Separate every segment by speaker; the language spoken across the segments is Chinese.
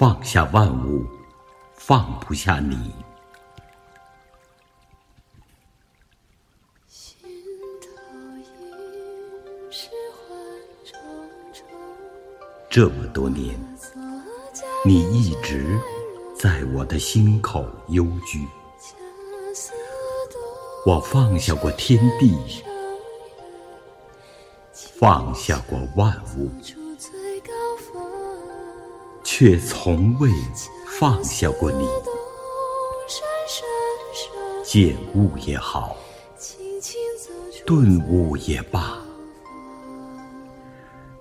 Speaker 1: 放下万物，放不下你。这么多年，你一直在我的心口幽居。我放下过天地，放下过万物，却从未放下过你。见悟也好，顿悟也罢，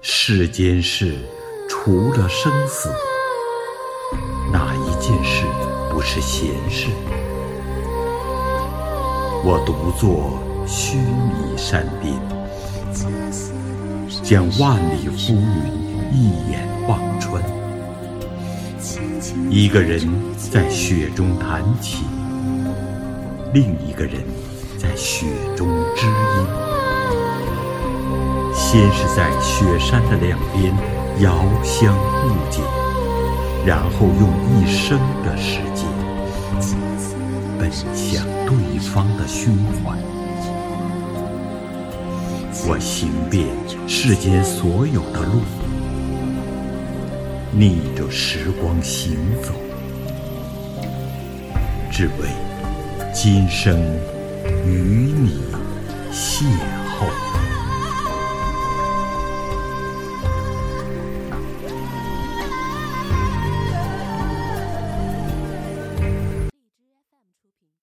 Speaker 1: 世间事除了生死，哪一件事不是闲事？我独坐须弥山巅，将万里浮云一眼望穿。一个人在雪中弹琴，另一个人在雪中知音。先是在雪山的两边遥相误解，然后用一生的时间。奔向对方的胸怀，我行遍世间所有的路，逆着时光行走，只为今生与你邂逅。